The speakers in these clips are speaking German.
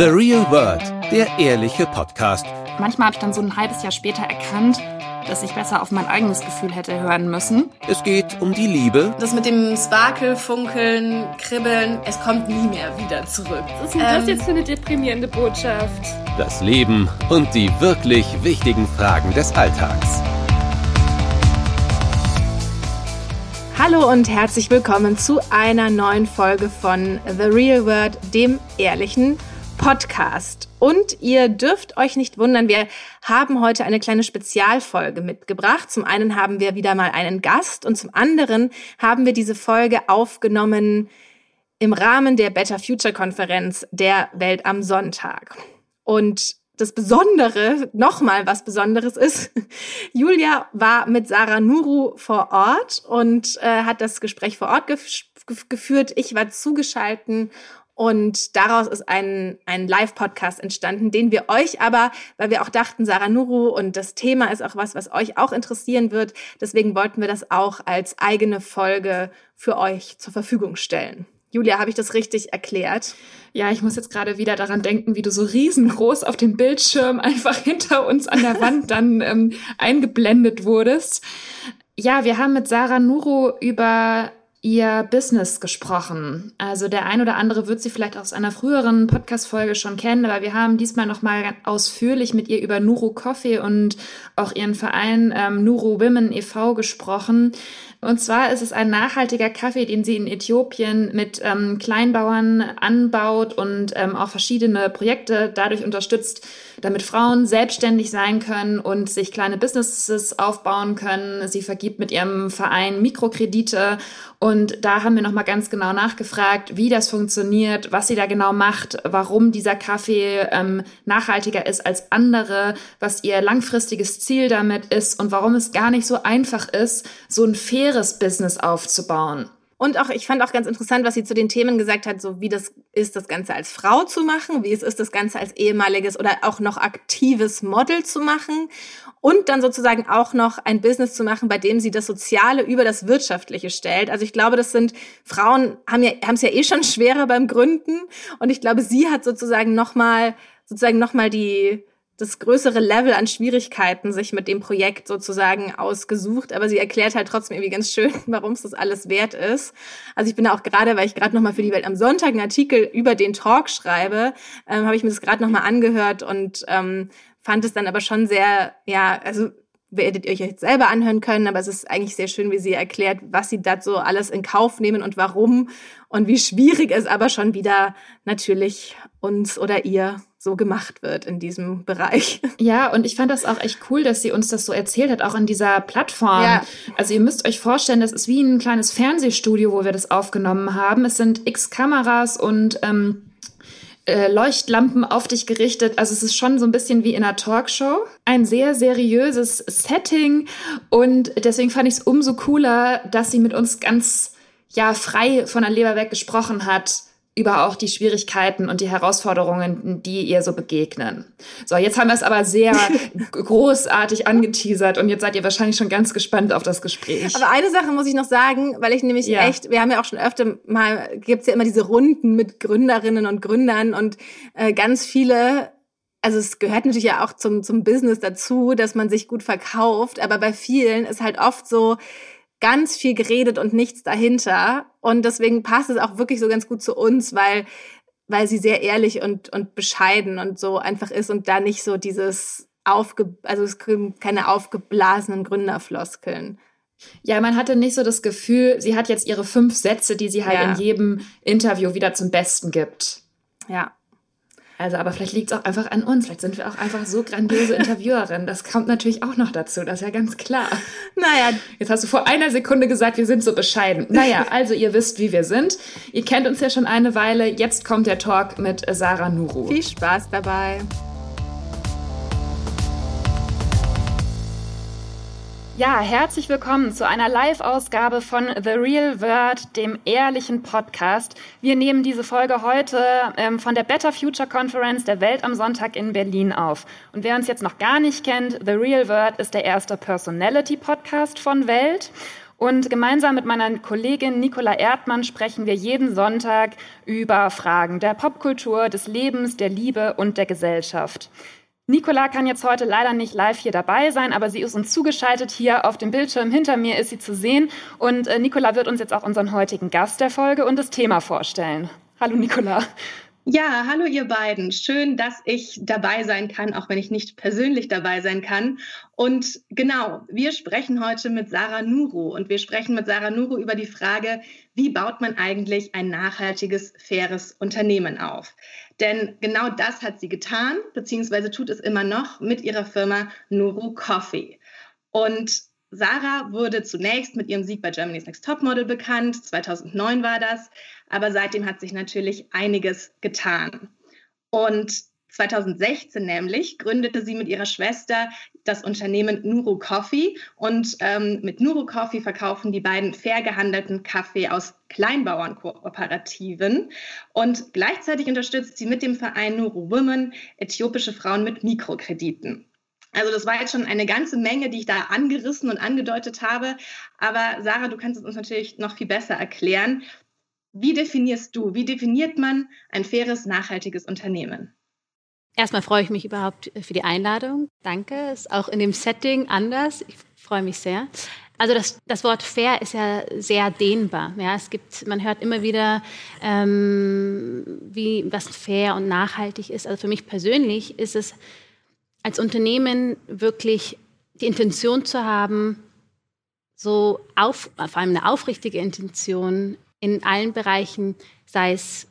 The Real World, der ehrliche Podcast. Manchmal habe ich dann so ein halbes Jahr später erkannt, dass ich besser auf mein eigenes Gefühl hätte hören müssen. Es geht um die Liebe. Das mit dem Sparkel, Funkeln, Kribbeln, es kommt nie mehr wieder zurück. Was ist denn das jetzt für eine deprimierende Botschaft? Das Leben und die wirklich wichtigen Fragen des Alltags. Hallo und herzlich willkommen zu einer neuen Folge von The Real World, dem ehrlichen Podcast. Und ihr dürft euch nicht wundern, wir haben heute eine kleine Spezialfolge mitgebracht. Zum einen haben wir wieder mal einen Gast und zum anderen haben wir diese Folge aufgenommen im Rahmen der Better Future Konferenz der Welt am Sonntag. Und das Besondere, nochmal was Besonderes ist, Julia war mit Sarah Nuru vor Ort und äh, hat das Gespräch vor Ort gef geführt. Ich war zugeschalten und daraus ist ein, ein Live-Podcast entstanden, den wir euch aber, weil wir auch dachten, Sarah Nuru und das Thema ist auch was, was euch auch interessieren wird, deswegen wollten wir das auch als eigene Folge für euch zur Verfügung stellen. Julia, habe ich das richtig erklärt? Ja, ich muss jetzt gerade wieder daran denken, wie du so riesengroß auf dem Bildschirm einfach hinter uns an der Wand dann ähm, eingeblendet wurdest. Ja, wir haben mit Sarah Nuro über ihr Business gesprochen. Also der ein oder andere wird sie vielleicht aus einer früheren Podcast-Folge schon kennen, aber wir haben diesmal nochmal ausführlich mit ihr über Nuru Coffee und auch ihren Verein ähm, Nuru Women e.V. gesprochen. Und zwar ist es ein nachhaltiger Kaffee, den sie in Äthiopien mit ähm, Kleinbauern anbaut und ähm, auch verschiedene Projekte dadurch unterstützt, damit Frauen selbstständig sein können und sich kleine Businesses aufbauen können. Sie vergibt mit ihrem Verein Mikrokredite und da haben wir nochmal ganz genau nachgefragt, wie das funktioniert, was sie da genau macht, warum dieser Kaffee ähm, nachhaltiger ist als andere, was ihr langfristiges Ziel damit ist und warum es gar nicht so einfach ist, so ein faires Business aufzubauen. Und auch, ich fand auch ganz interessant, was sie zu den Themen gesagt hat, so wie das ist, das Ganze als Frau zu machen, wie es ist, das Ganze als ehemaliges oder auch noch aktives Model zu machen und dann sozusagen auch noch ein Business zu machen, bei dem sie das Soziale über das Wirtschaftliche stellt. Also ich glaube, das sind Frauen haben ja haben es ja eh schon schwerer beim Gründen und ich glaube, sie hat sozusagen noch mal sozusagen noch mal die das größere Level an Schwierigkeiten sich mit dem Projekt sozusagen ausgesucht, aber sie erklärt halt trotzdem irgendwie ganz schön, warum es das alles wert ist. Also ich bin auch gerade, weil ich gerade noch mal für die Welt am Sonntag einen Artikel über den Talk schreibe, ähm, habe ich mir das gerade noch mal angehört und ähm, fand es dann aber schon sehr, ja, also werdet ihr euch jetzt selber anhören können, aber es ist eigentlich sehr schön, wie sie erklärt, was sie dazu alles in Kauf nehmen und warum und wie schwierig es aber schon wieder natürlich uns oder ihr so gemacht wird in diesem Bereich. Ja, und ich fand das auch echt cool, dass sie uns das so erzählt hat, auch in dieser Plattform. Ja. Also ihr müsst euch vorstellen, das ist wie ein kleines Fernsehstudio, wo wir das aufgenommen haben. Es sind x Kameras und ähm, äh, Leuchtlampen auf dich gerichtet. Also es ist schon so ein bisschen wie in einer Talkshow. Ein sehr seriöses Setting und deswegen fand ich es umso cooler, dass sie mit uns ganz ja frei von der Leber weg gesprochen hat über auch die Schwierigkeiten und die Herausforderungen, die ihr so begegnen. So, jetzt haben wir es aber sehr großartig angeteasert und jetzt seid ihr wahrscheinlich schon ganz gespannt auf das Gespräch. Aber eine Sache muss ich noch sagen, weil ich nämlich ja. echt, wir haben ja auch schon öfter mal, gibt's ja immer diese Runden mit Gründerinnen und Gründern und äh, ganz viele also es gehört natürlich ja auch zum, zum Business dazu, dass man sich gut verkauft, aber bei vielen ist halt oft so, ganz viel geredet und nichts dahinter. Und deswegen passt es auch wirklich so ganz gut zu uns, weil, weil sie sehr ehrlich und, und bescheiden und so einfach ist und da nicht so dieses aufge, also es keine aufgeblasenen Gründerfloskeln. Ja, man hatte nicht so das Gefühl, sie hat jetzt ihre fünf Sätze, die sie halt ja. in jedem Interview wieder zum Besten gibt. Ja. Also, aber vielleicht liegt es auch einfach an uns. Vielleicht sind wir auch einfach so grandiose Interviewerinnen. Das kommt natürlich auch noch dazu. Das ist ja ganz klar. Naja. Jetzt hast du vor einer Sekunde gesagt, wir sind so bescheiden. Naja, also ihr wisst, wie wir sind. Ihr kennt uns ja schon eine Weile. Jetzt kommt der Talk mit Sarah Nuru. Viel Spaß dabei. Ja, herzlich willkommen zu einer Live-Ausgabe von The Real Word, dem ehrlichen Podcast. Wir nehmen diese Folge heute ähm, von der Better Future Conference der Welt am Sonntag in Berlin auf. Und wer uns jetzt noch gar nicht kennt, The Real Word ist der erste Personality-Podcast von Welt. Und gemeinsam mit meiner Kollegin Nicola Erdmann sprechen wir jeden Sonntag über Fragen der Popkultur, des Lebens, der Liebe und der Gesellschaft. Nicola kann jetzt heute leider nicht live hier dabei sein, aber sie ist uns zugeschaltet. Hier auf dem Bildschirm hinter mir ist sie zu sehen. Und äh, Nicola wird uns jetzt auch unseren heutigen Gast der Folge und das Thema vorstellen. Hallo Nicola. Ja, hallo ihr beiden. Schön, dass ich dabei sein kann, auch wenn ich nicht persönlich dabei sein kann. Und genau, wir sprechen heute mit Sarah Nuru und wir sprechen mit Sarah Nuru über die Frage, wie baut man eigentlich ein nachhaltiges, faires Unternehmen auf? Denn genau das hat sie getan, beziehungsweise tut es immer noch mit ihrer Firma Nuru Coffee. Und Sarah wurde zunächst mit ihrem Sieg bei Germany's Next Topmodel bekannt. 2009 war das. Aber seitdem hat sich natürlich einiges getan. Und 2016 nämlich gründete sie mit ihrer Schwester das Unternehmen Nuru Coffee und ähm, mit Nuru Coffee verkaufen die beiden fair gehandelten Kaffee aus Kleinbauernkooperativen und gleichzeitig unterstützt sie mit dem Verein Nuru Women äthiopische Frauen mit Mikrokrediten. Also das war jetzt schon eine ganze Menge, die ich da angerissen und angedeutet habe. Aber Sarah, du kannst es uns natürlich noch viel besser erklären. Wie definierst du, wie definiert man ein faires, nachhaltiges Unternehmen? Erstmal freue ich mich überhaupt für die Einladung. Danke. Ist auch in dem Setting anders. Ich freue mich sehr. Also das, das Wort fair ist ja sehr dehnbar. Ja, es gibt, man hört immer wieder, ähm, wie was fair und nachhaltig ist. Also für mich persönlich ist es als Unternehmen wirklich die Intention zu haben, so auf, vor allem eine aufrichtige Intention in allen Bereichen, sei es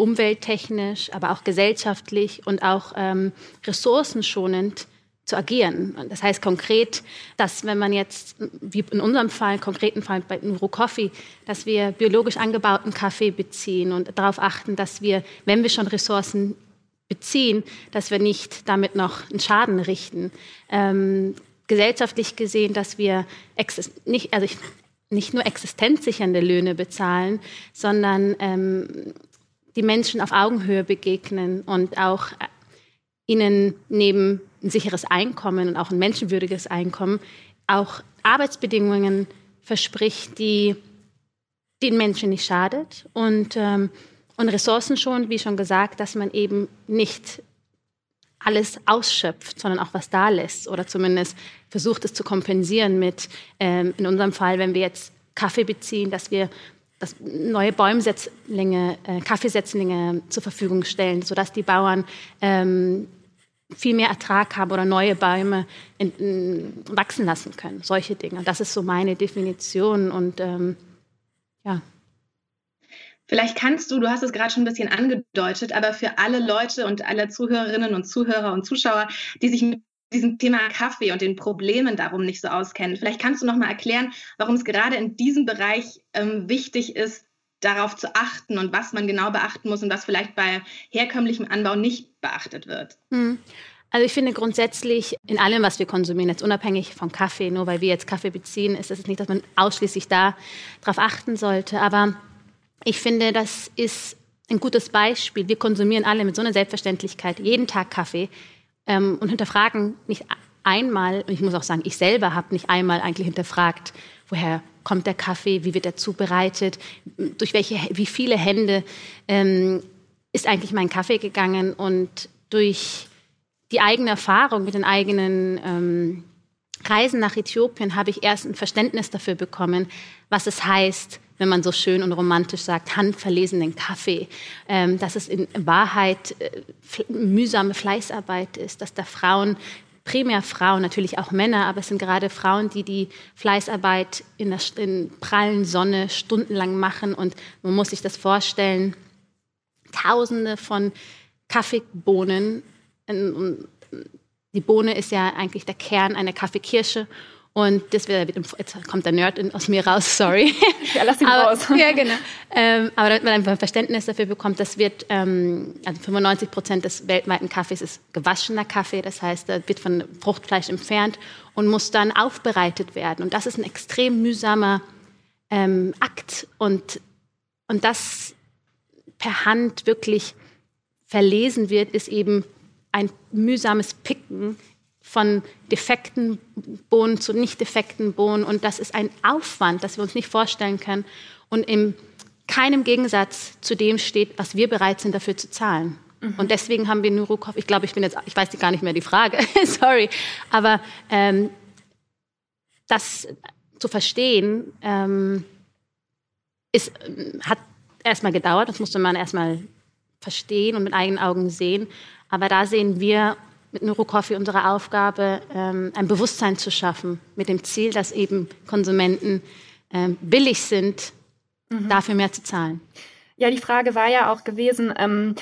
umwelttechnisch, aber auch gesellschaftlich und auch ähm, ressourcenschonend zu agieren. Das heißt konkret, dass wenn man jetzt, wie in unserem Fall, konkreten Fall bei Nuro Coffee, dass wir biologisch angebauten Kaffee beziehen und darauf achten, dass wir, wenn wir schon Ressourcen beziehen, dass wir nicht damit noch einen Schaden richten. Ähm, gesellschaftlich gesehen, dass wir nicht, also ich, nicht nur existenzsichernde Löhne bezahlen, sondern ähm, die Menschen auf Augenhöhe begegnen und auch äh, ihnen neben ein sicheres Einkommen und auch ein menschenwürdiges Einkommen auch Arbeitsbedingungen verspricht, die den Menschen nicht schadet und ähm, und Ressourcen schon, wie schon gesagt, dass man eben nicht alles ausschöpft, sondern auch was da lässt oder zumindest versucht es zu kompensieren mit, ähm, in unserem Fall, wenn wir jetzt Kaffee beziehen, dass wir das neue Bäumsetzlinge, äh, Kaffeesetzlinge zur Verfügung stellen, sodass die Bauern ähm, viel mehr Ertrag haben oder neue Bäume in, in, wachsen lassen können. Solche Dinge. Das ist so meine Definition und ähm, ja. Vielleicht kannst du, du hast es gerade schon ein bisschen angedeutet, aber für alle Leute und alle Zuhörerinnen und Zuhörer und Zuschauer, die sich mit diesem Thema Kaffee und den Problemen darum nicht so auskennen, vielleicht kannst du noch mal erklären, warum es gerade in diesem Bereich ähm, wichtig ist, darauf zu achten und was man genau beachten muss und was vielleicht bei herkömmlichem Anbau nicht beachtet wird. Hm. Also ich finde grundsätzlich in allem, was wir konsumieren, jetzt unabhängig vom Kaffee, nur weil wir jetzt Kaffee beziehen, ist es nicht, dass man ausschließlich da darauf achten sollte. Aber ich finde, das ist ein gutes Beispiel. Wir konsumieren alle mit so einer Selbstverständlichkeit jeden Tag Kaffee ähm, und hinterfragen nicht einmal, und ich muss auch sagen, ich selber habe nicht einmal eigentlich hinterfragt, woher kommt der Kaffee, wie wird er zubereitet, durch welche, wie viele Hände ähm, ist eigentlich mein Kaffee gegangen und durch die eigene Erfahrung mit den eigenen ähm, Reisen nach Äthiopien habe ich erst ein Verständnis dafür bekommen, was es heißt, wenn man so schön und romantisch sagt, handverlesenen Kaffee, ähm, dass es in Wahrheit äh, mühsame Fleißarbeit ist, dass da Frauen primär Frauen, natürlich auch Männer, aber es sind gerade Frauen, die die Fleißarbeit in der in prallen Sonne stundenlang machen. Und man muss sich das vorstellen, Tausende von Kaffeebohnen. Die Bohne ist ja eigentlich der Kern einer Kaffeekirsche. Und das wird, jetzt kommt der Nerd aus mir raus, sorry. Ja, lass ihn aber, raus. Ja, genau. Ähm, aber damit man einfach ein Verständnis dafür bekommt, das wird, ähm, also 95 Prozent des weltweiten Kaffees ist gewaschener Kaffee, das heißt, da wird von Fruchtfleisch entfernt und muss dann aufbereitet werden. Und das ist ein extrem mühsamer ähm, Akt. Und, und das per Hand wirklich verlesen wird, ist eben ein mühsames Picken von defekten Bohnen zu nicht defekten Bohnen. Und das ist ein Aufwand, das wir uns nicht vorstellen können. Und in keinem Gegensatz zu dem steht, was wir bereit sind, dafür zu zahlen. Mhm. Und deswegen haben wir Nurukov, ich glaube, ich bin jetzt, ich weiß gar nicht mehr die Frage, sorry, aber ähm, das zu verstehen, ähm, ist, hat erstmal gedauert, das musste man erstmal verstehen und mit eigenen Augen sehen. Aber da sehen wir mit Neurocoffee unsere Aufgabe, ähm, ein Bewusstsein zu schaffen, mit dem Ziel, dass eben Konsumenten ähm, billig sind, mhm. dafür mehr zu zahlen. Ja, die Frage war ja auch gewesen, ähm,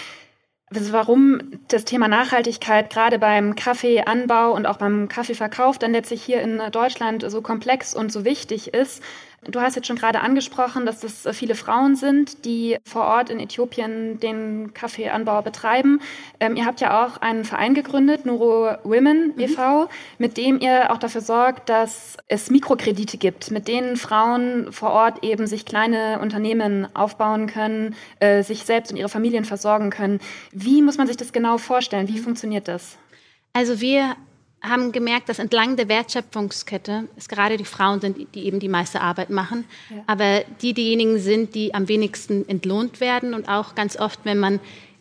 also warum das Thema Nachhaltigkeit gerade beim Kaffeeanbau und auch beim Kaffeeverkauf dann letztlich hier in Deutschland so komplex und so wichtig ist. Du hast jetzt schon gerade angesprochen, dass das viele Frauen sind, die vor Ort in Äthiopien den Kaffeeanbau betreiben. Ähm, ihr habt ja auch einen Verein gegründet, Nuro Women mhm. e.V., mit dem ihr auch dafür sorgt, dass es Mikrokredite gibt, mit denen Frauen vor Ort eben sich kleine Unternehmen aufbauen können, äh, sich selbst und ihre Familien versorgen können. Wie muss man sich das genau vorstellen? Wie funktioniert das? Also wir haben gemerkt, dass entlang der Wertschöpfungskette es gerade die Frauen sind, die eben die meiste Arbeit machen, ja. aber die diejenigen sind, die am wenigsten entlohnt werden und auch ganz oft, wenn man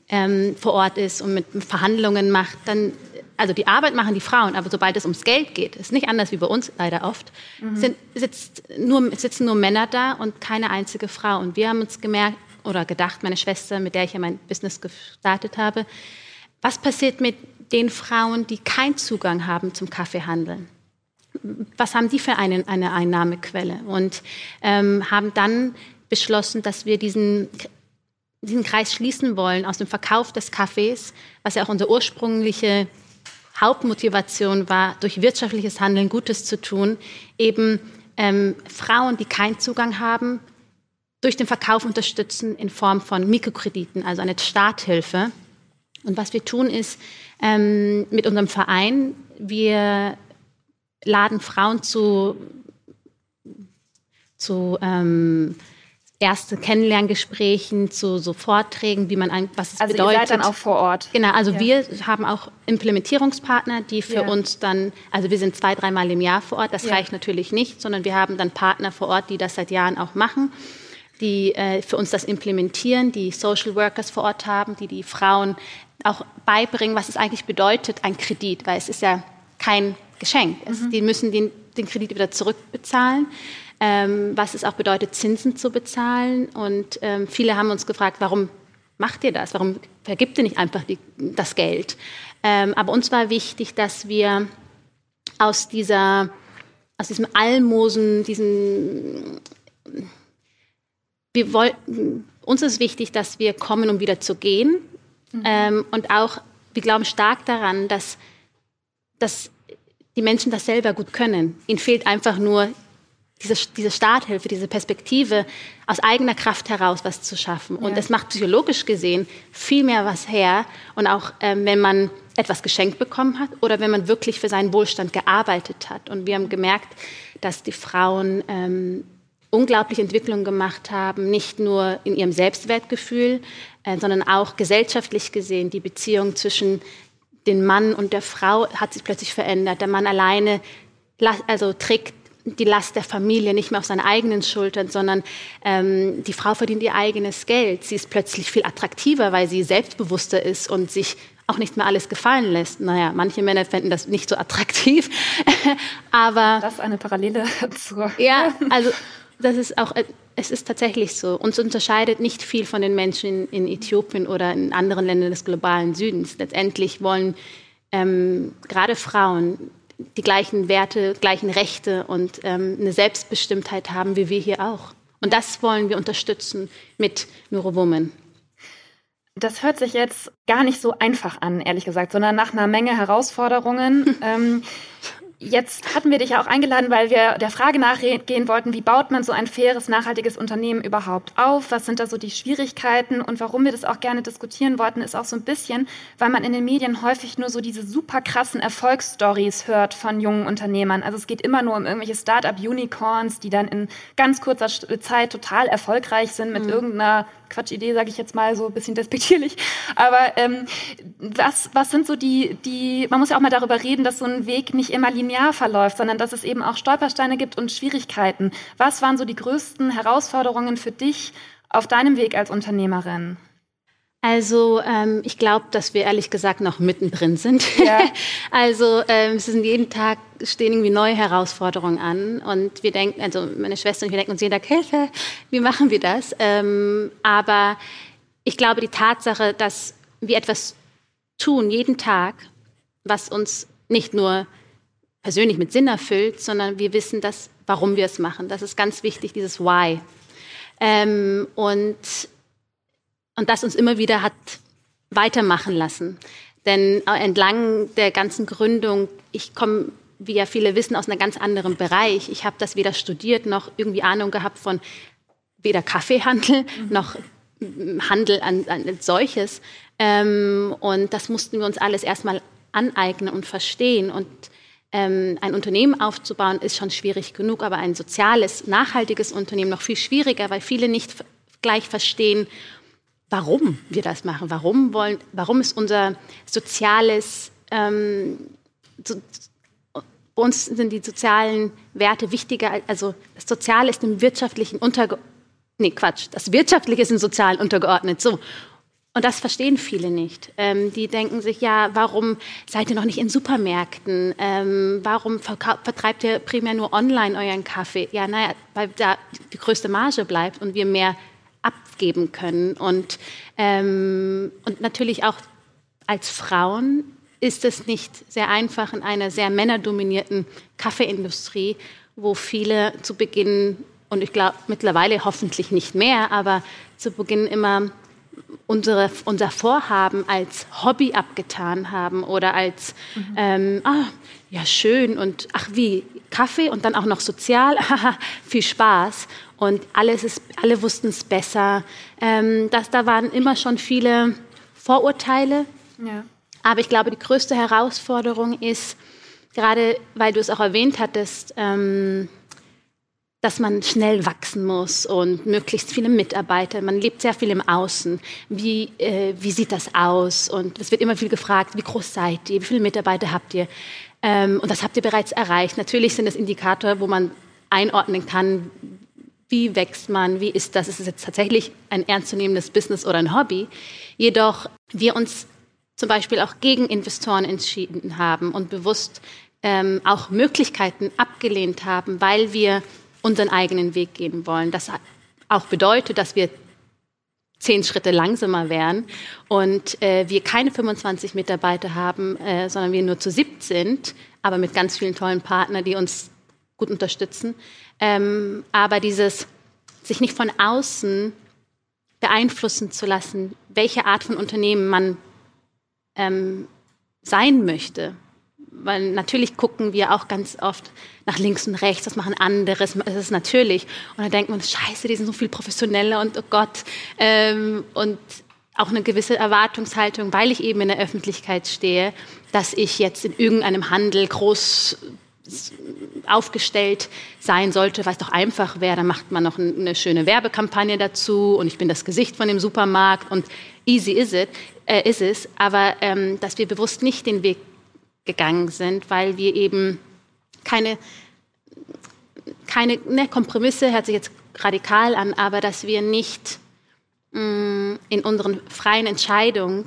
ähm, vor Ort ist und mit Verhandlungen macht, dann also die Arbeit machen die Frauen, aber sobald es ums Geld geht, ist nicht anders wie bei uns leider oft, mhm. sind, sitzt nur, sitzen nur Männer da und keine einzige Frau. Und wir haben uns gemerkt oder gedacht, meine Schwester, mit der ich ja mein Business gestartet habe, was passiert mit den Frauen, die keinen Zugang haben zum Kaffeehandeln. Was haben die für eine, eine Einnahmequelle? Und ähm, haben dann beschlossen, dass wir diesen, diesen Kreis schließen wollen aus dem Verkauf des Kaffees, was ja auch unsere ursprüngliche Hauptmotivation war, durch wirtschaftliches Handeln Gutes zu tun, eben ähm, Frauen, die keinen Zugang haben, durch den Verkauf unterstützen in Form von Mikrokrediten, also eine Starthilfe. Und was wir tun ist, ähm, mit unserem Verein. Wir laden Frauen zu, zu ähm, erste Kennenlerngesprächen, zu so Vorträgen, wie man ein, was es also bedeutet. Also ihr seid dann auch vor Ort. Genau, also ja. wir haben auch Implementierungspartner, die für ja. uns dann, also wir sind zwei, dreimal im Jahr vor Ort. Das ja. reicht natürlich nicht, sondern wir haben dann Partner vor Ort, die das seit Jahren auch machen die äh, für uns das implementieren, die Social Workers vor Ort haben, die die Frauen auch beibringen, was es eigentlich bedeutet, ein Kredit, weil es ist ja kein Geschenk. Es, mhm. Die müssen den, den, Kredit wieder zurückbezahlen. Ähm, was es auch bedeutet, Zinsen zu bezahlen. Und ähm, viele haben uns gefragt, warum macht ihr das? Warum vergibt ihr nicht einfach die, das Geld? Ähm, aber uns war wichtig, dass wir aus dieser, aus diesem Almosen, diesen, wir wollten, uns ist wichtig, dass wir kommen, um wieder zu gehen. Mhm. Ähm, und auch, wir glauben stark daran, dass, dass die Menschen das selber gut können. Ihnen fehlt einfach nur diese, diese Starthilfe, diese Perspektive, aus eigener Kraft heraus was zu schaffen. Und ja. das macht psychologisch gesehen viel mehr was her. Und auch ähm, wenn man etwas geschenkt bekommen hat oder wenn man wirklich für seinen Wohlstand gearbeitet hat. Und wir haben gemerkt, dass die Frauen ähm, unglaubliche Entwicklungen gemacht haben, nicht nur in ihrem Selbstwertgefühl, sondern auch gesellschaftlich gesehen. Die Beziehung zwischen dem Mann und der Frau hat sich plötzlich verändert. Der Mann alleine also trägt die Last der Familie nicht mehr auf seinen eigenen Schultern, sondern ähm, die Frau verdient ihr eigenes Geld. Sie ist plötzlich viel attraktiver, weil sie selbstbewusster ist und sich auch nicht mehr alles gefallen lässt. Naja, manche Männer fänden das nicht so attraktiv, aber... Das ist eine Parallele zur... Ja, also das ist auch, äh, es ist tatsächlich so. Uns unterscheidet nicht viel von den Menschen in Äthiopien oder in anderen Ländern des globalen Südens. Letztendlich wollen ähm, gerade Frauen die gleichen Werte, gleichen Rechte und ähm, eine Selbstbestimmtheit haben, wie wir hier auch. Und das wollen wir unterstützen mit Neurowoman. Das hört sich jetzt gar nicht so einfach an, ehrlich gesagt, sondern nach einer Menge Herausforderungen. ähm, Jetzt hatten wir dich ja auch eingeladen, weil wir der Frage nachgehen wollten, wie baut man so ein faires, nachhaltiges Unternehmen überhaupt auf? Was sind da so die Schwierigkeiten? Und warum wir das auch gerne diskutieren wollten, ist auch so ein bisschen, weil man in den Medien häufig nur so diese super krassen Erfolgsstories hört von jungen Unternehmern. Also es geht immer nur um irgendwelche Startup-Unicorns, die dann in ganz kurzer Zeit total erfolgreich sind mit mhm. irgendeiner Quatschidee, sage ich jetzt mal so ein bisschen despektierlich. Aber ähm, was, was sind so die, die, man muss ja auch mal darüber reden, dass so ein Weg nicht immer linear verläuft, sondern dass es eben auch Stolpersteine gibt und Schwierigkeiten. Was waren so die größten Herausforderungen für dich auf deinem Weg als Unternehmerin? Also ähm, ich glaube, dass wir ehrlich gesagt noch mittendrin sind. Ja. also ähm, es sind jeden Tag stehen irgendwie neue Herausforderungen an und wir denken, also meine Schwester und ich, wir denken uns jeden Tag, Hilfe, wie machen wir das? Ähm, aber ich glaube, die Tatsache, dass wir etwas tun jeden Tag, was uns nicht nur persönlich mit Sinn erfüllt, sondern wir wissen, dass, warum wir es machen. Das ist ganz wichtig, dieses Why. Ähm, und und das uns immer wieder hat weitermachen lassen. Denn entlang der ganzen Gründung, ich komme, wie ja viele wissen, aus einem ganz anderen Bereich. Ich habe das weder studiert noch irgendwie Ahnung gehabt von weder Kaffeehandel mhm. noch Handel an, an solches. Ähm, und das mussten wir uns alles erstmal aneignen und verstehen. Und ähm, ein Unternehmen aufzubauen ist schon schwierig genug, aber ein soziales, nachhaltiges Unternehmen noch viel schwieriger, weil viele nicht gleich verstehen, warum wir das machen. Warum wollen, warum ist unser soziales, ähm, so, bei uns sind die sozialen Werte wichtiger, also das Soziale ist dem Wirtschaftlichen untergeordnet. Nee, Quatsch, das Wirtschaftliche ist im Sozialen untergeordnet. So. Und das verstehen viele nicht. Ähm, die denken sich, ja, warum seid ihr noch nicht in Supermärkten? Ähm, warum vertreibt ihr primär nur online euren Kaffee? Ja, naja, weil da die größte Marge bleibt und wir mehr abgeben können. Und, ähm, und natürlich auch als Frauen ist es nicht sehr einfach in einer sehr männerdominierten Kaffeeindustrie, wo viele zu Beginn, und ich glaube mittlerweile hoffentlich nicht mehr, aber zu Beginn immer unsere, unser Vorhaben als Hobby abgetan haben oder als, mhm. ähm, ah, ja schön und ach wie, Kaffee und dann auch noch sozial, viel Spaß und alles ist, alle wussten es besser. Ähm, das, da waren immer schon viele Vorurteile. Ja. Aber ich glaube, die größte Herausforderung ist, gerade weil du es auch erwähnt hattest, ähm, dass man schnell wachsen muss und möglichst viele Mitarbeiter. Man lebt sehr viel im Außen. Wie, äh, wie sieht das aus? Und es wird immer viel gefragt, wie groß seid ihr? Wie viele Mitarbeiter habt ihr? Ähm, und das habt ihr bereits erreicht. Natürlich sind es Indikatoren, wo man einordnen kann, wie wächst man, wie ist das, ist es jetzt tatsächlich ein ernstzunehmendes Business oder ein Hobby. Jedoch wir uns zum Beispiel auch gegen Investoren entschieden haben und bewusst ähm, auch Möglichkeiten abgelehnt haben, weil wir unseren eigenen Weg gehen wollen. Das auch bedeutet, dass wir zehn Schritte langsamer wären und äh, wir keine 25 Mitarbeiter haben, äh, sondern wir nur zu siebt sind, aber mit ganz vielen tollen Partnern, die uns gut unterstützen. Ähm, aber dieses sich nicht von außen beeinflussen zu lassen, welche Art von Unternehmen man ähm, sein möchte. Weil natürlich gucken wir auch ganz oft nach links und rechts, was machen andere, das ist natürlich. Und dann denkt man, scheiße, die sind so viel professioneller und oh Gott. Ähm, und auch eine gewisse Erwartungshaltung, weil ich eben in der Öffentlichkeit stehe, dass ich jetzt in irgendeinem Handel groß aufgestellt sein sollte, weil es doch einfach wäre, dann macht man noch eine schöne Werbekampagne dazu und ich bin das Gesicht von dem Supermarkt und easy is it, äh, ist es, aber ähm, dass wir bewusst nicht den Weg gegangen sind, weil wir eben keine, keine ne, Kompromisse, hört sich jetzt radikal an, aber dass wir nicht mh, mm, in unseren freien Entscheidungen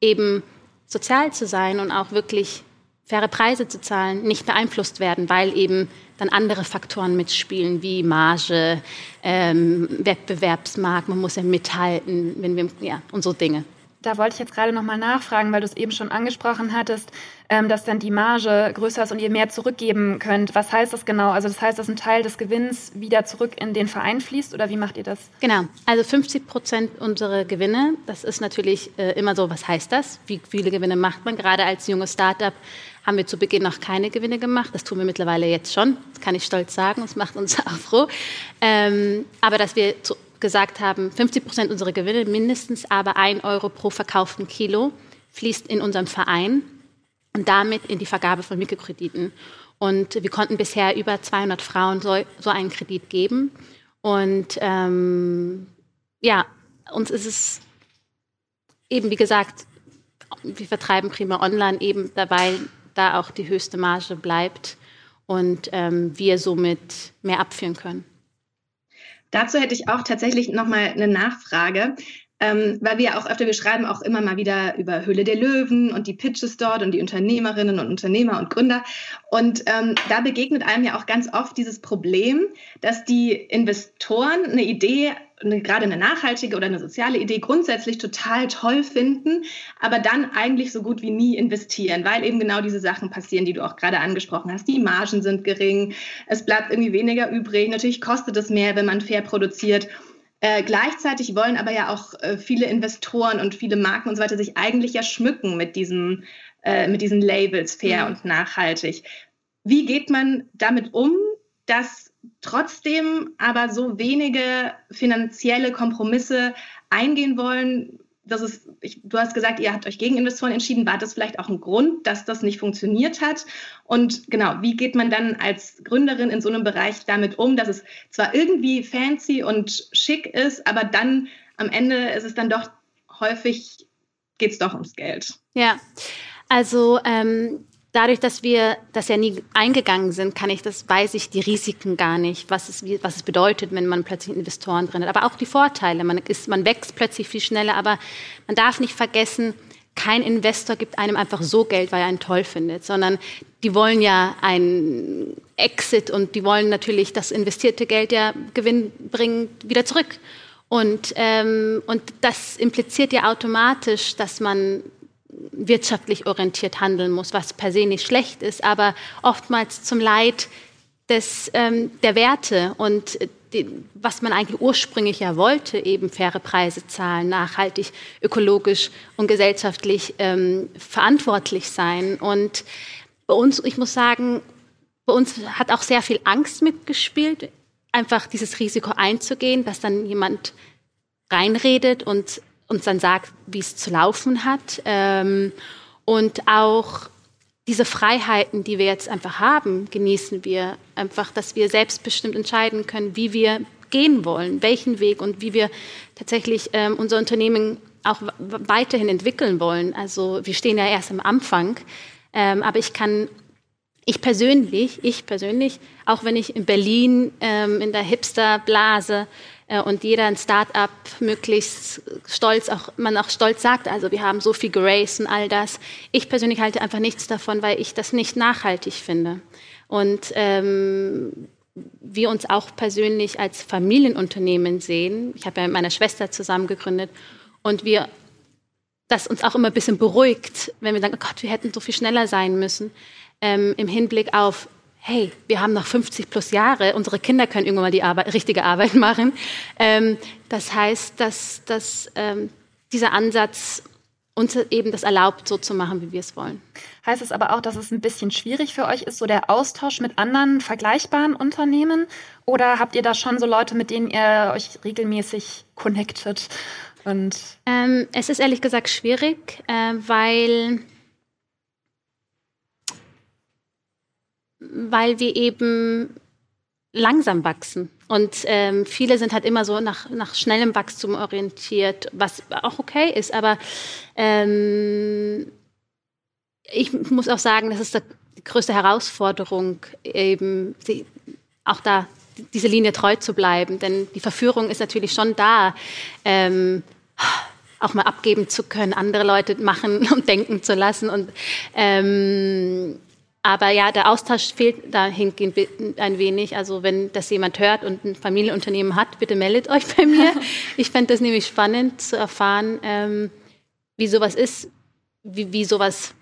eben sozial zu sein und auch wirklich faire Preise zu zahlen, nicht beeinflusst werden, weil eben dann andere Faktoren mitspielen, wie Marge, ähm, Wettbewerbsmarkt, man muss ja mithalten, wenn wir, ja, und so Dinge. Da wollte ich jetzt gerade nochmal nachfragen, weil du es eben schon angesprochen hattest, ähm, dass dann die Marge größer ist und ihr mehr zurückgeben könnt. Was heißt das genau? Also das heißt, dass ein Teil des Gewinns wieder zurück in den Verein fließt oder wie macht ihr das? Genau, also 50 Prozent unserer Gewinne, das ist natürlich äh, immer so, was heißt das? Wie viele Gewinne macht man? Gerade als junges Startup haben wir zu Beginn noch keine Gewinne gemacht. Das tun wir mittlerweile jetzt schon. Das kann ich stolz sagen. Das macht uns auch froh. Ähm, aber dass wir zu, gesagt haben, 50 Prozent unserer Gewinne, mindestens aber ein Euro pro verkauften Kilo, fließt in unseren Verein und damit in die Vergabe von Mikrokrediten. Und wir konnten bisher über 200 Frauen so, so einen Kredit geben. Und ähm, ja, uns ist es eben, wie gesagt, wir vertreiben prima online eben dabei, da auch die höchste Marge bleibt und ähm, wir somit mehr abführen können. Dazu hätte ich auch tatsächlich nochmal eine Nachfrage. Ähm, weil wir auch öfter, wir schreiben auch immer mal wieder über Höhle der Löwen und die Pitches dort und die Unternehmerinnen und Unternehmer und Gründer. Und ähm, da begegnet einem ja auch ganz oft dieses Problem, dass die Investoren eine Idee, eine, gerade eine nachhaltige oder eine soziale Idee grundsätzlich total toll finden, aber dann eigentlich so gut wie nie investieren, weil eben genau diese Sachen passieren, die du auch gerade angesprochen hast. Die Margen sind gering, es bleibt irgendwie weniger übrig. Natürlich kostet es mehr, wenn man fair produziert. Äh, gleichzeitig wollen aber ja auch äh, viele Investoren und viele Marken und so weiter sich eigentlich ja schmücken mit, diesem, äh, mit diesen Labels fair mhm. und nachhaltig. Wie geht man damit um, dass trotzdem aber so wenige finanzielle Kompromisse eingehen wollen, das ist, ich, du hast gesagt, ihr habt euch gegen Investoren entschieden. War das vielleicht auch ein Grund, dass das nicht funktioniert hat? Und genau, wie geht man dann als Gründerin in so einem Bereich damit um, dass es zwar irgendwie fancy und schick ist, aber dann am Ende ist es dann doch häufig, geht es doch ums Geld. Ja, also ähm, dadurch, dass wir das ja nie eingegangen sind, kann ich das, weiß ich die Risiken gar nicht, was es, was es bedeutet, wenn man plötzlich Investoren drin hat. Aber auch die Vorteile. Man, ist, man wächst plötzlich viel schneller, aber man darf nicht vergessen, kein Investor gibt einem einfach so Geld, weil er einen toll findet, sondern die wollen ja einen Exit und die wollen natürlich das investierte Geld ja gewinnbringend wieder zurück. Und, ähm, und das impliziert ja automatisch, dass man wirtschaftlich orientiert handeln muss, was per se nicht schlecht ist, aber oftmals zum Leid des, ähm, der Werte und die, was man eigentlich ursprünglich ja wollte, eben faire Preise zahlen, nachhaltig, ökologisch und gesellschaftlich ähm, verantwortlich sein. Und bei uns, ich muss sagen, bei uns hat auch sehr viel Angst mitgespielt, einfach dieses Risiko einzugehen, dass dann jemand reinredet und uns dann sagt, wie es zu laufen hat. Ähm, und auch diese Freiheiten, die wir jetzt einfach haben, genießen wir einfach, dass wir selbstbestimmt entscheiden können, wie wir gehen wollen, welchen Weg und wie wir tatsächlich ähm, unser Unternehmen auch weiterhin entwickeln wollen. Also wir stehen ja erst am Anfang, ähm, aber ich kann, ich persönlich, ich persönlich, auch wenn ich in Berlin ähm, in der Hipster-Blase und jeder ein Start-up möglichst stolz, auch man auch stolz sagt, also wir haben so viel Grace und all das. Ich persönlich halte einfach nichts davon, weil ich das nicht nachhaltig finde. Und ähm, wir uns auch persönlich als Familienunternehmen sehen. Ich habe ja mit meiner Schwester zusammen gegründet und wir das uns auch immer ein bisschen beruhigt, wenn wir sagen, oh Gott, wir hätten so viel schneller sein müssen, ähm, im Hinblick auf hey, wir haben noch 50 plus Jahre, unsere Kinder können irgendwann mal die Arbeit, richtige Arbeit machen. Ähm, das heißt, dass, dass ähm, dieser Ansatz uns eben das erlaubt, so zu machen, wie wir es wollen. Heißt es aber auch, dass es ein bisschen schwierig für euch ist, so der Austausch mit anderen vergleichbaren Unternehmen? Oder habt ihr da schon so Leute, mit denen ihr euch regelmäßig connectet? Und ähm, es ist ehrlich gesagt schwierig, äh, weil weil wir eben langsam wachsen. Und ähm, viele sind halt immer so nach, nach schnellem Wachstum orientiert, was auch okay ist. Aber ähm, ich muss auch sagen, das ist die größte Herausforderung, eben die, auch da diese Linie treu zu bleiben. Denn die Verführung ist natürlich schon da, ähm, auch mal abgeben zu können, andere Leute machen und denken zu lassen. Und ähm, aber ja, der Austausch fehlt dahingehend ein wenig. Also wenn das jemand hört und ein Familienunternehmen hat, bitte meldet euch bei mir. Ich fände das nämlich spannend zu erfahren, ähm, wie sowas ist, wie, wie sowas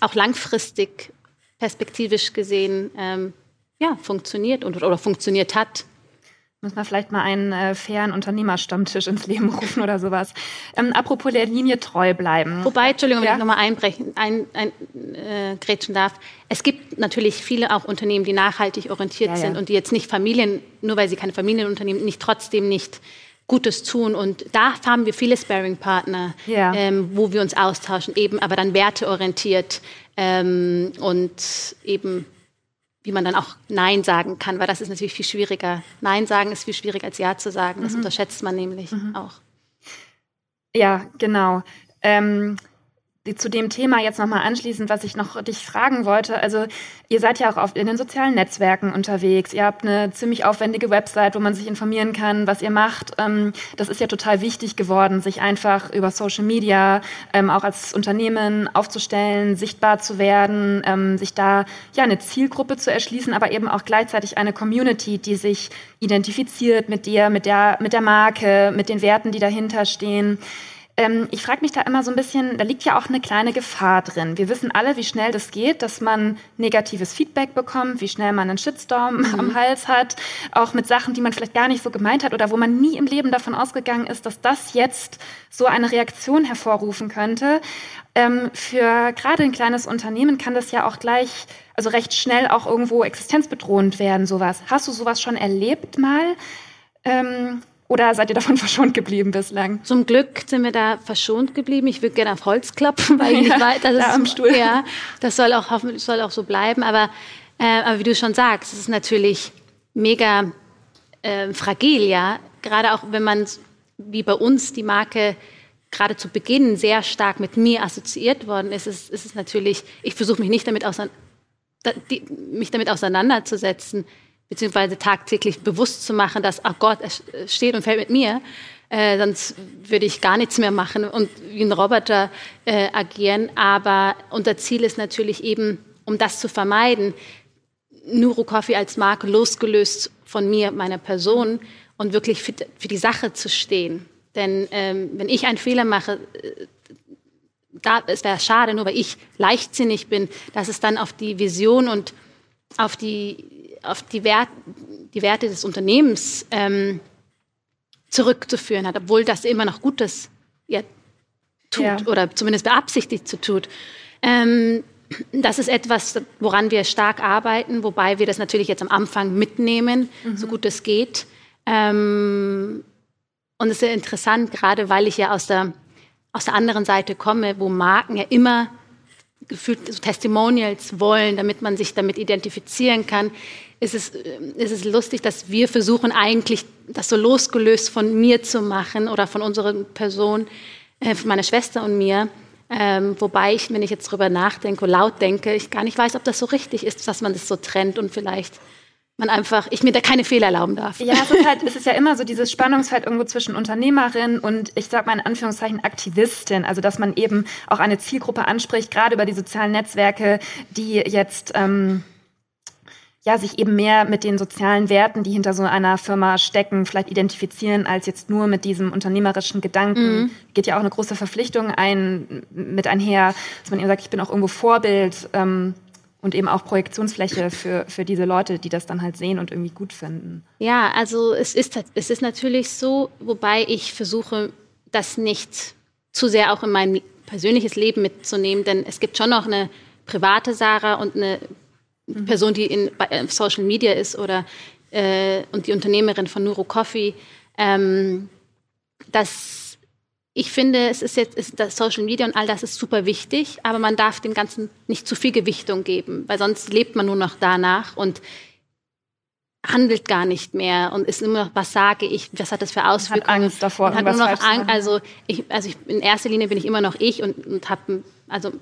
auch langfristig, perspektivisch gesehen, ähm, ja, funktioniert und, oder funktioniert hat. Muss man vielleicht mal einen äh, fairen Unternehmerstammtisch ins Leben rufen oder sowas. Ähm, apropos der Linie treu bleiben. Wobei, Entschuldigung, wenn ja? ich nochmal einbrechen, ein, ein, äh, grätschen darf. Es gibt natürlich viele auch Unternehmen, die nachhaltig orientiert ja, sind ja. und die jetzt nicht Familien, nur weil sie keine Familienunternehmen, nicht trotzdem nicht Gutes tun. Und da haben wir viele Sparing-Partner, ja. ähm, wo wir uns austauschen, eben aber dann werteorientiert ähm, und eben wie man dann auch Nein sagen kann, weil das ist natürlich viel schwieriger. Nein sagen ist viel schwieriger als Ja zu sagen. Das mhm. unterschätzt man nämlich mhm. auch. Ja, genau. Ähm, zu dem Thema jetzt nochmal anschließend, was ich noch dich fragen wollte. Also ihr seid ja auch oft in den sozialen Netzwerken unterwegs. Ihr habt eine ziemlich aufwendige Website, wo man sich informieren kann, was ihr macht. Ähm, das ist ja total wichtig geworden, sich einfach über Social Media ähm, auch als Unternehmen aufzustellen, sichtbar zu werden, ähm, sich da ja eine Zielgruppe zu erschließen, aber eben auch gleichzeitig eine Community, die sich identifiziert mit dir, mit der, mit der Marke, mit den Werten, die dahinter stehen. Ähm, ich frage mich da immer so ein bisschen, da liegt ja auch eine kleine Gefahr drin. Wir wissen alle, wie schnell das geht, dass man negatives Feedback bekommt, wie schnell man einen Shitstorm mhm. am Hals hat, auch mit Sachen, die man vielleicht gar nicht so gemeint hat oder wo man nie im Leben davon ausgegangen ist, dass das jetzt so eine Reaktion hervorrufen könnte. Ähm, für gerade ein kleines Unternehmen kann das ja auch gleich, also recht schnell auch irgendwo existenzbedrohend werden, sowas. Hast du sowas schon erlebt mal? Ähm, oder seid ihr davon verschont geblieben bislang? Zum Glück sind wir da verschont geblieben. Ich würde gerne auf Holz klopfen, weil ich nicht weiß, das da am Stuhl. Ja, das soll auch hoffentlich soll auch so bleiben. Aber, äh, aber wie du schon sagst, es ist natürlich mega äh, fragil, ja. Gerade auch wenn man wie bei uns die Marke gerade zu Beginn sehr stark mit mir assoziiert worden ist, ist, ist es natürlich, ich versuche mich nicht damit, ausein die, mich damit auseinanderzusetzen, beziehungsweise tagtäglich bewusst zu machen, dass, ach Gott, es steht und fällt mit mir, äh, sonst würde ich gar nichts mehr machen und wie ein Roboter äh, agieren. Aber unser Ziel ist natürlich eben, um das zu vermeiden, Nuro Coffee als Marke losgelöst von mir, meiner Person und wirklich für, für die Sache zu stehen. Denn ähm, wenn ich einen Fehler mache, äh, da, es wäre schade, nur weil ich leichtsinnig bin, dass es dann auf die Vision und auf die auf die, Wert, die Werte des Unternehmens ähm, zurückzuführen hat, obwohl das immer noch Gutes ja, tut ja. oder zumindest beabsichtigt zu tut. Ähm, das ist etwas, woran wir stark arbeiten, wobei wir das natürlich jetzt am Anfang mitnehmen, mhm. so gut es geht. Ähm, und es ist sehr interessant, gerade weil ich ja aus der, aus der anderen Seite komme, wo Marken ja immer gefühlt so Testimonials wollen, damit man sich damit identifizieren kann ist es, äh, ist es lustig, dass wir versuchen eigentlich das so losgelöst von mir zu machen oder von unserer Person, äh, von meiner Schwester und mir. Ähm, wobei ich, wenn ich jetzt drüber nachdenke, laut denke, ich gar nicht weiß, ob das so richtig ist, dass man das so trennt und vielleicht man einfach, ich mir da keine Fehler erlauben darf. Ja, es ist halt, es ist ja immer so dieses Spannungsfeld irgendwo zwischen Unternehmerin und ich sag mal in Anführungszeichen Aktivistin. Also, dass man eben auch eine Zielgruppe anspricht, gerade über die sozialen Netzwerke, die jetzt, ähm, ja, sich eben mehr mit den sozialen Werten, die hinter so einer Firma stecken, vielleicht identifizieren, als jetzt nur mit diesem unternehmerischen Gedanken. Mhm. Geht ja auch eine große Verpflichtung ein, mit einher, dass man eben sagt, ich bin auch irgendwo Vorbild ähm, und eben auch Projektionsfläche für, für diese Leute, die das dann halt sehen und irgendwie gut finden. Ja, also es ist, es ist natürlich so, wobei ich versuche, das nicht zu sehr auch in mein persönliches Leben mitzunehmen, denn es gibt schon noch eine private Sarah und eine mhm. Person, die in äh, Social Media ist oder äh, und die Unternehmerin von Nuro Coffee, ähm, dass ich finde, es ist jetzt ist das Social Media und all das ist super wichtig, aber man darf dem Ganzen nicht zu viel Gewichtung geben, weil sonst lebt man nur noch danach und handelt gar nicht mehr und ist immer noch, was sage ich, was hat das für Auswirkungen? Hat Angst davor, und hat nur noch Angst, also ich, also ich, in erster Linie bin ich immer noch ich und, und habe, also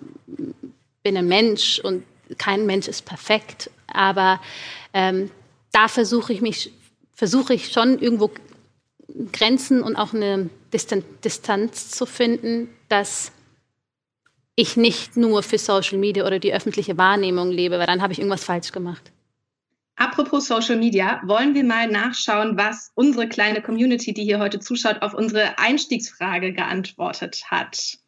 bin ein Mensch und kein Mensch ist perfekt, aber ähm, da versuche ich mich, versuche ich schon irgendwo Grenzen und auch eine Distan Distanz zu finden, dass ich nicht nur für Social Media oder die öffentliche Wahrnehmung lebe, weil dann habe ich irgendwas falsch gemacht. Apropos Social Media, wollen wir mal nachschauen, was unsere kleine Community, die hier heute zuschaut, auf unsere Einstiegsfrage geantwortet hat.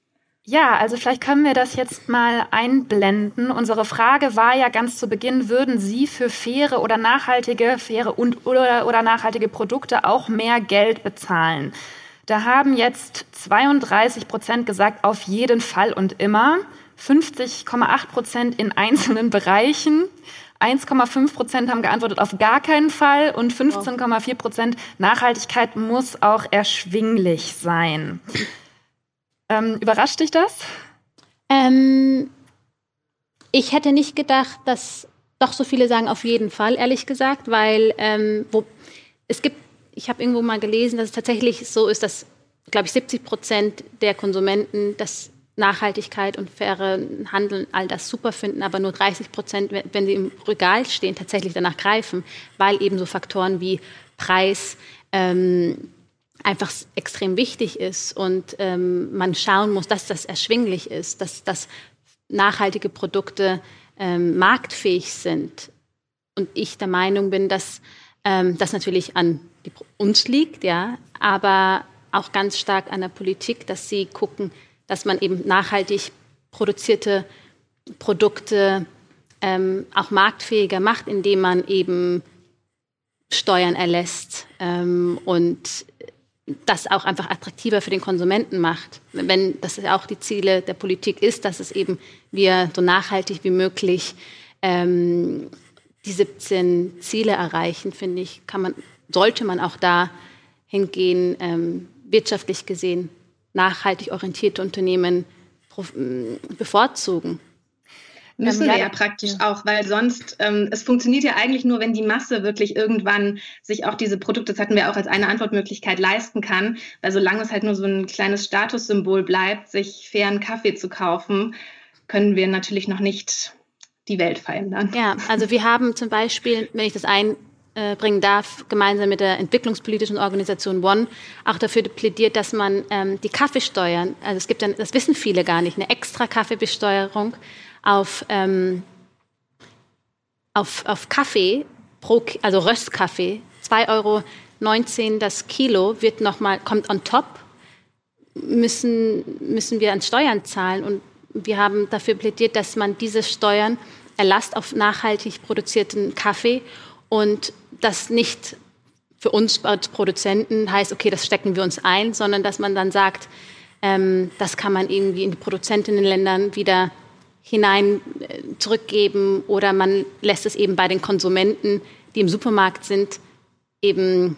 Ja, also vielleicht können wir das jetzt mal einblenden. Unsere Frage war ja ganz zu Beginn, würden Sie für faire oder nachhaltige, faire und oder, oder nachhaltige Produkte auch mehr Geld bezahlen? Da haben jetzt 32 Prozent gesagt, auf jeden Fall und immer. 50,8 Prozent in einzelnen Bereichen. 1,5 Prozent haben geantwortet auf gar keinen Fall und 15,4 Prozent Nachhaltigkeit muss auch erschwinglich sein. Ähm, überrascht dich das? Ähm, ich hätte nicht gedacht, dass doch so viele sagen auf jeden Fall, ehrlich gesagt, weil ähm, wo, es gibt, ich habe irgendwo mal gelesen, dass es tatsächlich so ist, dass glaube ich, 70 Prozent der Konsumenten das Nachhaltigkeit und faire Handeln all das super finden, aber nur 30 Prozent, wenn sie im Regal stehen, tatsächlich danach greifen, weil eben so Faktoren wie Preis ähm, einfach extrem wichtig ist und ähm, man schauen muss, dass das erschwinglich ist, dass, dass nachhaltige Produkte ähm, marktfähig sind. Und ich der Meinung bin, dass ähm, das natürlich an die, uns liegt, ja, aber auch ganz stark an der Politik, dass sie gucken, dass man eben nachhaltig produzierte Produkte ähm, auch marktfähiger macht, indem man eben Steuern erlässt ähm, und das auch einfach attraktiver für den Konsumenten macht. Wenn das ja auch die Ziele der Politik ist, dass es eben wir so nachhaltig wie möglich ähm, die 17 Ziele erreichen, finde ich, kann man, sollte man auch da hingehen, ähm, wirtschaftlich gesehen nachhaltig orientierte Unternehmen bevorzugen. Müssen wir ja praktisch auch, weil sonst, ähm, es funktioniert ja eigentlich nur, wenn die Masse wirklich irgendwann sich auch diese Produkte, das hatten wir auch als eine Antwortmöglichkeit, leisten kann. Weil solange es halt nur so ein kleines Statussymbol bleibt, sich fairen Kaffee zu kaufen, können wir natürlich noch nicht die Welt verändern. Ja, also wir haben zum Beispiel, wenn ich das ein, äh, bringen darf, gemeinsam mit der entwicklungspolitischen Organisation One auch dafür plädiert, dass man ähm, die Kaffeesteuern, also es gibt dann, das wissen viele gar nicht, eine extra Kaffeebesteuerung auf, ähm, auf, auf Kaffee, pro, also Röstkaffee, 2,19 Euro das Kilo wird noch mal, kommt on top, müssen, müssen wir an Steuern zahlen. Und wir haben dafür plädiert, dass man diese Steuern erlasst auf nachhaltig produzierten Kaffee und das nicht für uns als Produzenten heißt, okay, das stecken wir uns ein, sondern dass man dann sagt, ähm, das kann man irgendwie in die Produzentinnenländern wieder hinein äh, zurückgeben oder man lässt es eben bei den Konsumenten, die im Supermarkt sind, eben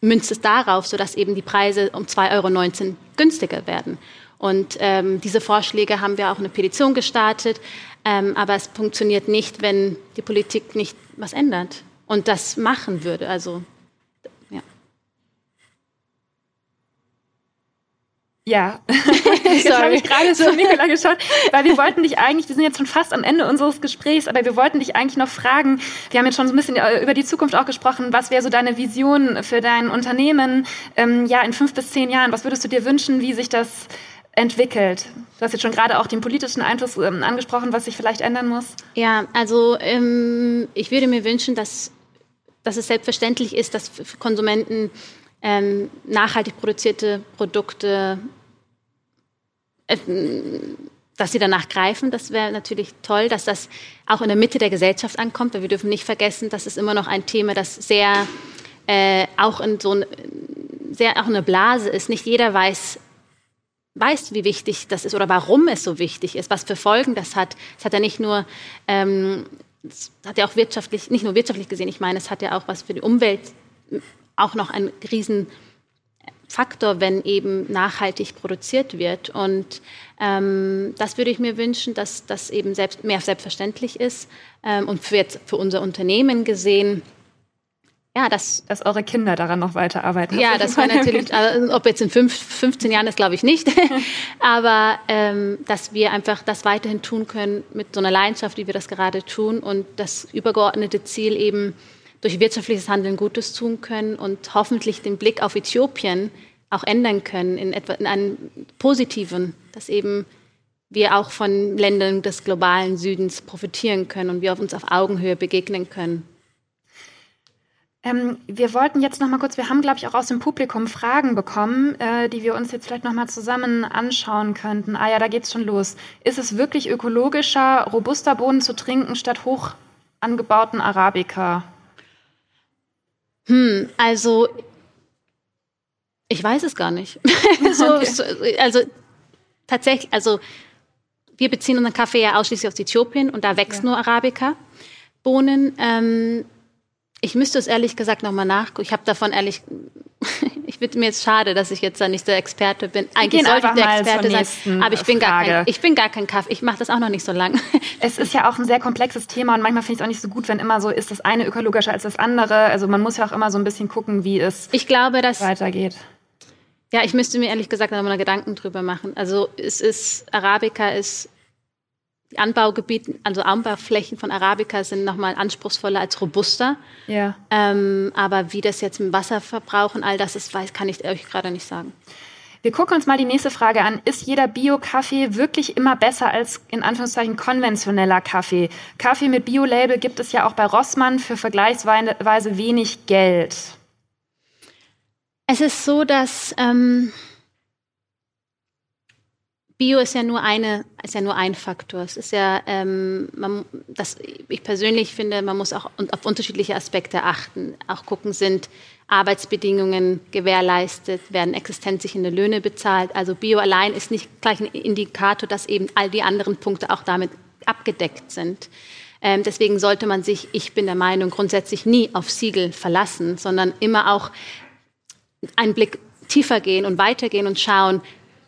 münzt es darauf, sodass eben die Preise um 2,19 Euro günstiger werden. Und ähm, diese Vorschläge haben wir auch in eine Petition gestartet, ähm, aber es funktioniert nicht, wenn die Politik nicht was ändert und das machen würde. Also, ja. Ja, jetzt habe ich gerade zu Nicola geschaut, weil wir wollten dich eigentlich, wir sind jetzt schon fast am Ende unseres Gesprächs, aber wir wollten dich eigentlich noch fragen, wir haben jetzt schon so ein bisschen äh, über die Zukunft auch gesprochen, was wäre so deine Vision für dein Unternehmen, ähm, ja, in fünf bis zehn Jahren, was würdest du dir wünschen, wie sich das entwickelt? Du hast jetzt schon gerade auch den politischen Einfluss ähm, angesprochen, was sich vielleicht ändern muss. Ja, also ähm, ich würde mir wünschen, dass dass es selbstverständlich ist, dass Konsumenten ähm, nachhaltig produzierte Produkte, äh, dass sie danach greifen. Das wäre natürlich toll, dass das auch in der Mitte der Gesellschaft ankommt, weil wir dürfen nicht vergessen, dass es immer noch ein Thema, das sehr äh, auch in so ein, sehr auch eine Blase ist. Nicht jeder weiß, weiß, wie wichtig das ist oder warum es so wichtig ist, was für Folgen das hat. Es hat ja nicht nur ähm, es hat ja auch wirtschaftlich, nicht nur wirtschaftlich gesehen, ich meine, es hat ja auch was für die Umwelt, auch noch ein Riesenfaktor, wenn eben nachhaltig produziert wird. Und ähm, das würde ich mir wünschen, dass das eben selbst, mehr selbstverständlich ist. Ähm, und für, jetzt, für unser Unternehmen gesehen, ja, das, dass eure Kinder daran noch weiterarbeiten. Ja, das war natürlich, also, ob jetzt in fünf, 15 Jahren ist, glaube ich nicht. Aber ähm, dass wir einfach das weiterhin tun können mit so einer Leidenschaft, wie wir das gerade tun und das übergeordnete Ziel eben durch wirtschaftliches Handeln Gutes tun können und hoffentlich den Blick auf Äthiopien auch ändern können in, etwa, in einen positiven, dass eben wir auch von Ländern des globalen Südens profitieren können und wir uns auf Augenhöhe begegnen können. Ähm, wir wollten jetzt noch mal kurz, wir haben, glaube ich, auch aus dem Publikum Fragen bekommen, äh, die wir uns jetzt vielleicht noch mal zusammen anschauen könnten. Ah ja, da geht's schon los. Ist es wirklich ökologischer, robuster Bohnen zu trinken statt hoch angebauten Arabica? Hm, also ich weiß es gar nicht. so, okay. also tatsächlich, also wir beziehen unseren Kaffee ja ausschließlich aus Äthiopien und da wächst ja. nur Arabica. Bohnen. Ähm, ich müsste es ehrlich gesagt nochmal nachgucken. Ich habe davon ehrlich, ich finde mir jetzt schade, dass ich jetzt da nicht der Experte bin. Eigentlich sollte ich der Experte sein, aber ich bin, gar kein, ich bin gar kein Kaffee. Ich mache das auch noch nicht so lange. Es ist ja auch ein sehr komplexes Thema und manchmal finde ich es auch nicht so gut, wenn immer so ist, das eine ökologischer als das andere. Also man muss ja auch immer so ein bisschen gucken, wie es ich glaube, dass, weitergeht. Ja, ich müsste mir ehrlich gesagt nochmal Gedanken drüber machen. Also es ist, Arabica ist, die Anbaugebiete, also Anbauflächen von Arabica sind nochmal anspruchsvoller als robuster. Ja. Ähm, aber wie das jetzt im Wasserverbrauch und all das ist, weiß, kann ich euch gerade nicht sagen. Wir gucken uns mal die nächste Frage an. Ist jeder Bio-Kaffee wirklich immer besser als in Anführungszeichen konventioneller Kaffee? Kaffee mit Bio-Label gibt es ja auch bei Rossmann für vergleichsweise wenig Geld. Es ist so, dass ähm, Bio ist ja nur eine, ist ja nur ein Faktor. Es ist ja, ähm, man, das, ich persönlich finde, man muss auch auf unterschiedliche Aspekte achten. Auch gucken, sind Arbeitsbedingungen gewährleistet, werden existenzsichernde Löhne bezahlt. Also Bio allein ist nicht gleich ein Indikator, dass eben all die anderen Punkte auch damit abgedeckt sind. Ähm, deswegen sollte man sich, ich bin der Meinung, grundsätzlich nie auf Siegel verlassen, sondern immer auch einen Blick tiefer gehen und weitergehen und schauen,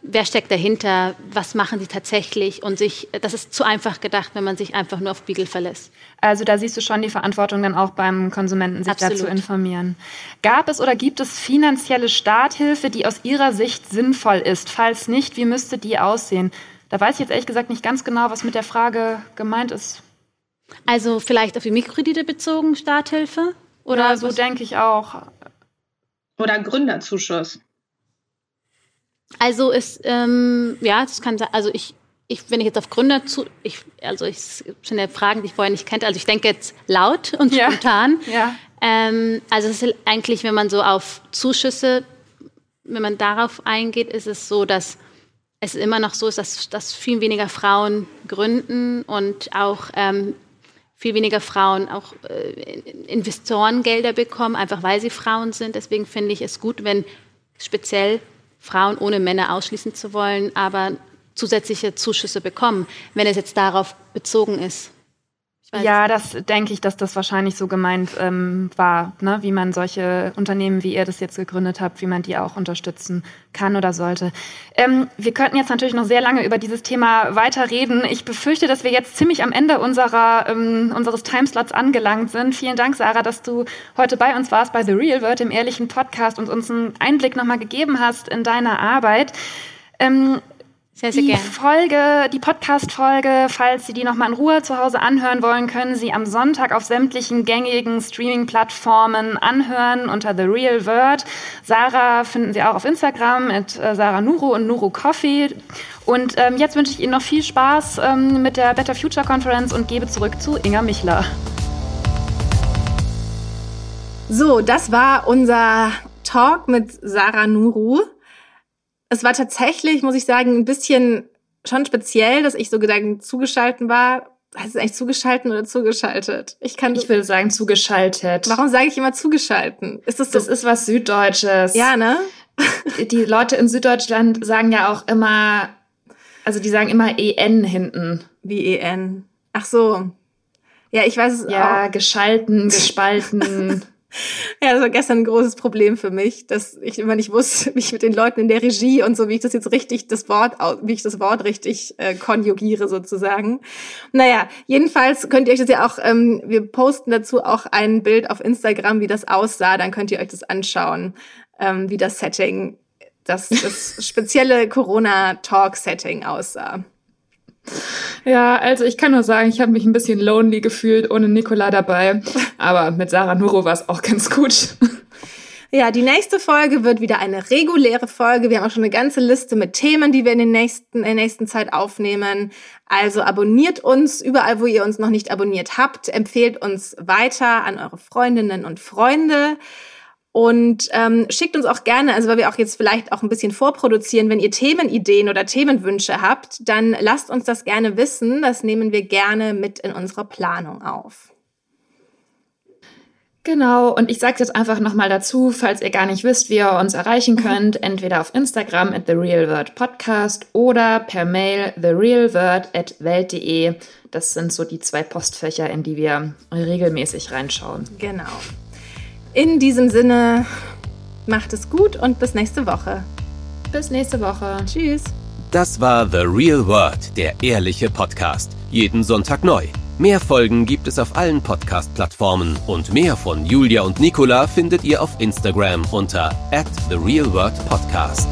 wer steckt dahinter, was machen sie tatsächlich und sich, das ist zu einfach gedacht, wenn man sich einfach nur auf Beagle verlässt. Also da siehst du schon die Verantwortung dann auch beim Konsumenten, sich Absolut. dazu informieren. Gab es oder gibt es finanzielle Starthilfe, die aus Ihrer Sicht sinnvoll ist? Falls nicht, wie müsste die aussehen? Da weiß ich jetzt ehrlich gesagt nicht ganz genau, was mit der Frage gemeint ist. Also vielleicht auf die Mikrokredite bezogen Starthilfe? Oder ja, so denke ich auch. Oder Gründerzuschuss. Also ist, ähm, ja, das kann sein, also ich, ich, wenn ich jetzt auf Gründer zu, ich, also ich sind ja Fragen, die ich vorher nicht kannte, also ich denke jetzt laut und ja. spontan. Ja. Ähm, also es ist eigentlich, wenn man so auf Zuschüsse, wenn man darauf eingeht, ist es so, dass es immer noch so ist, dass, dass viel weniger Frauen gründen und auch ähm, viel weniger Frauen auch äh, Investorengelder bekommen, einfach weil sie Frauen sind. Deswegen finde ich es gut, wenn speziell Frauen ohne Männer ausschließen zu wollen, aber zusätzliche Zuschüsse bekommen, wenn es jetzt darauf bezogen ist. Ja, das denke ich, dass das wahrscheinlich so gemeint ähm, war, ne? wie man solche Unternehmen, wie ihr das jetzt gegründet habt, wie man die auch unterstützen kann oder sollte. Ähm, wir könnten jetzt natürlich noch sehr lange über dieses Thema weiterreden. Ich befürchte, dass wir jetzt ziemlich am Ende unserer, ähm, unseres Timeslots angelangt sind. Vielen Dank, Sarah, dass du heute bei uns warst bei The Real World, dem ehrlichen Podcast, und uns einen Einblick nochmal gegeben hast in deine Arbeit. Ähm, sehr, sehr die. Folge, die Podcast-Folge, falls Sie die nochmal in Ruhe zu Hause anhören wollen, können Sie am Sonntag auf sämtlichen gängigen Streaming-Plattformen anhören unter The Real Word. Sarah finden Sie auch auf Instagram mit äh, Sarah Nuru und Nuru Coffee. Und ähm, jetzt wünsche ich Ihnen noch viel Spaß ähm, mit der Better Future Conference und gebe zurück zu Inga Michler. So, das war unser Talk mit Sarah Nuru es war tatsächlich, muss ich sagen, ein bisschen schon speziell, dass ich so Gedanken zugeschalten war. Heißt es eigentlich zugeschalten oder zugeschaltet? Ich kann. Ich würde sagen zugeschaltet. Warum sage ich immer zugeschalten? Ist das so? Das ist was Süddeutsches. Ja, ne? die Leute in Süddeutschland sagen ja auch immer, also die sagen immer EN hinten. Wie EN? Ach so. Ja, ich weiß es ja, auch. Ja, geschalten, gespalten. Ja, das war gestern ein großes Problem für mich, dass ich immer nicht wusste, wie ich mit den Leuten in der Regie und so, wie ich das jetzt richtig, das Wort, wie ich das Wort richtig äh, konjugiere sozusagen. Naja, jedenfalls könnt ihr euch das ja auch, ähm, wir posten dazu auch ein Bild auf Instagram, wie das aussah, dann könnt ihr euch das anschauen, ähm, wie das Setting, das, das spezielle Corona-Talk-Setting aussah. Ja, also ich kann nur sagen, ich habe mich ein bisschen lonely gefühlt ohne Nicola dabei. Aber mit Sarah Nuro war es auch ganz gut. Ja, die nächste Folge wird wieder eine reguläre Folge. Wir haben auch schon eine ganze Liste mit Themen, die wir in, den nächsten, in der nächsten Zeit aufnehmen. Also abonniert uns überall, wo ihr uns noch nicht abonniert habt. Empfehlt uns weiter an eure Freundinnen und Freunde. Und ähm, schickt uns auch gerne, also weil wir auch jetzt vielleicht auch ein bisschen vorproduzieren, wenn ihr Themenideen oder Themenwünsche habt, dann lasst uns das gerne wissen. Das nehmen wir gerne mit in unsere Planung auf. Genau, und ich sage jetzt einfach nochmal dazu, falls ihr gar nicht wisst, wie ihr uns erreichen könnt, entweder auf Instagram at TheRealWordPodcast oder per Mail therealword at welt.de. Das sind so die zwei Postfächer, in die wir regelmäßig reinschauen. Genau. In diesem Sinne, macht es gut und bis nächste Woche. Bis nächste Woche. Tschüss. Das war The Real World, der ehrliche Podcast. Jeden Sonntag neu. Mehr Folgen gibt es auf allen Podcast-Plattformen und mehr von Julia und Nicola findet ihr auf Instagram unter at The Real World Podcast.